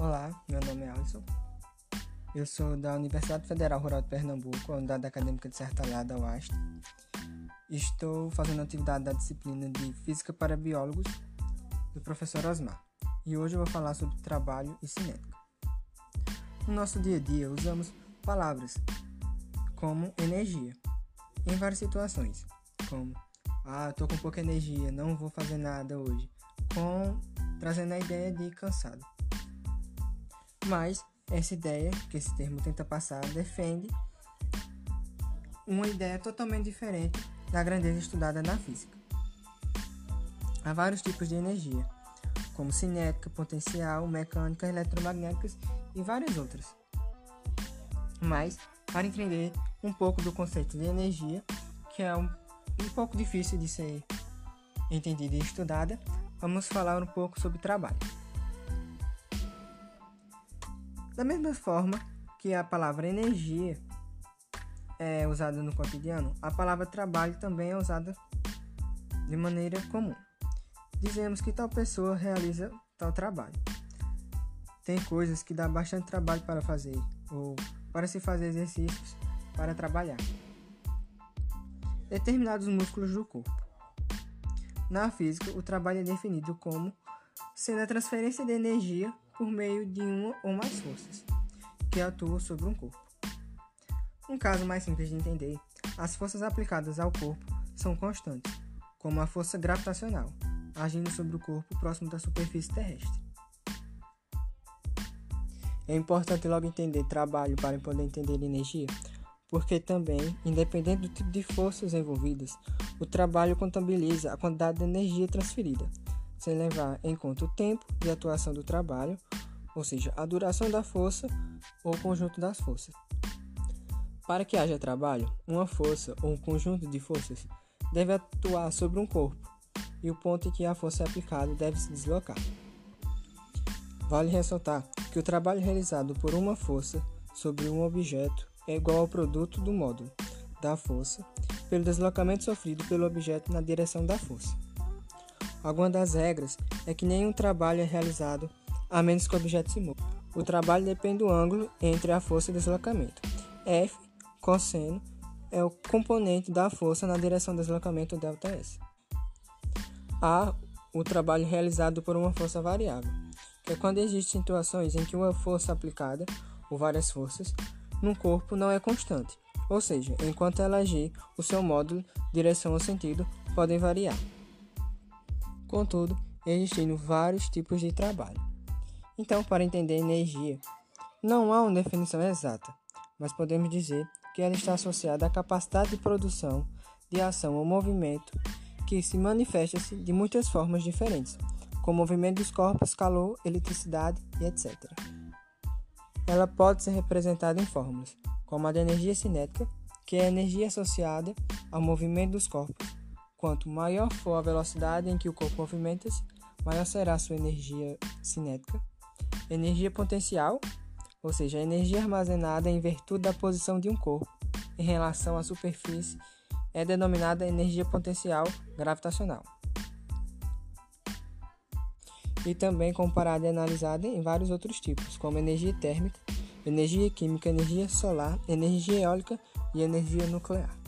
Olá, meu nome é Alisson. Eu sou da Universidade Federal Rural de Pernambuco, Unidade Acadêmica de Sertalhada, UAST. Estou fazendo atividade da disciplina de Física para Biólogos do professor Osmar. E hoje eu vou falar sobre trabalho e cinética. No nosso dia a dia, usamos palavras como energia em várias situações, como ah, estou com pouca energia, não vou fazer nada hoje, com trazendo a ideia de cansado. Mas essa ideia que esse termo tenta passar defende uma ideia totalmente diferente da grandeza estudada na física. Há vários tipos de energia, como cinética, potencial, mecânica, eletromagnéticas e várias outras. Mas, para entender um pouco do conceito de energia, que é um, um pouco difícil de ser entendida e estudada, vamos falar um pouco sobre trabalho. Da mesma forma que a palavra energia é usada no cotidiano, a palavra trabalho também é usada de maneira comum. Dizemos que tal pessoa realiza tal trabalho. Tem coisas que dá bastante trabalho para fazer ou para se fazer exercícios para trabalhar. Determinados músculos do corpo. Na física, o trabalho é definido como sendo a transferência de energia por meio de uma ou mais forças que atuam sobre um corpo. Um caso mais simples de entender, as forças aplicadas ao corpo são constantes, como a força gravitacional, agindo sobre o corpo próximo da superfície terrestre. É importante logo entender trabalho para poder entender energia, porque também, independente do tipo de forças envolvidas, o trabalho contabiliza a quantidade de energia transferida sem levar em conta o tempo de atuação do trabalho, ou seja, a duração da força ou conjunto das forças. Para que haja trabalho, uma força ou um conjunto de forças deve atuar sobre um corpo e o ponto em que a força é aplicada deve se deslocar. Vale ressaltar que o trabalho realizado por uma força sobre um objeto é igual ao produto do módulo da força pelo deslocamento sofrido pelo objeto na direção da força. Alguma das regras é que nenhum trabalho é realizado a menos que o objeto se mova. O trabalho depende do ângulo entre a força e o deslocamento. F, cosseno, é o componente da força na direção do deslocamento ΔS. A, o trabalho realizado por uma força variável, que é quando existem situações em que uma força aplicada, ou várias forças, no corpo não é constante, ou seja, enquanto ela agir, o seu módulo, direção ou sentido podem variar. Contudo, existem vários tipos de trabalho. Então, para entender energia, não há uma definição exata, mas podemos dizer que ela está associada à capacidade de produção, de ação ou movimento que se manifesta-se de muitas formas diferentes, como movimento dos corpos, calor, eletricidade e etc. Ela pode ser representada em fórmulas, como a de energia cinética, que é a energia associada ao movimento dos corpos, Quanto maior for a velocidade em que o corpo movimenta-se, maior será a sua energia cinética. Energia potencial, ou seja, a energia armazenada em virtude da posição de um corpo em relação à superfície, é denominada energia potencial gravitacional. E também comparada e analisada em vários outros tipos, como energia térmica, energia química, energia solar, energia eólica e energia nuclear.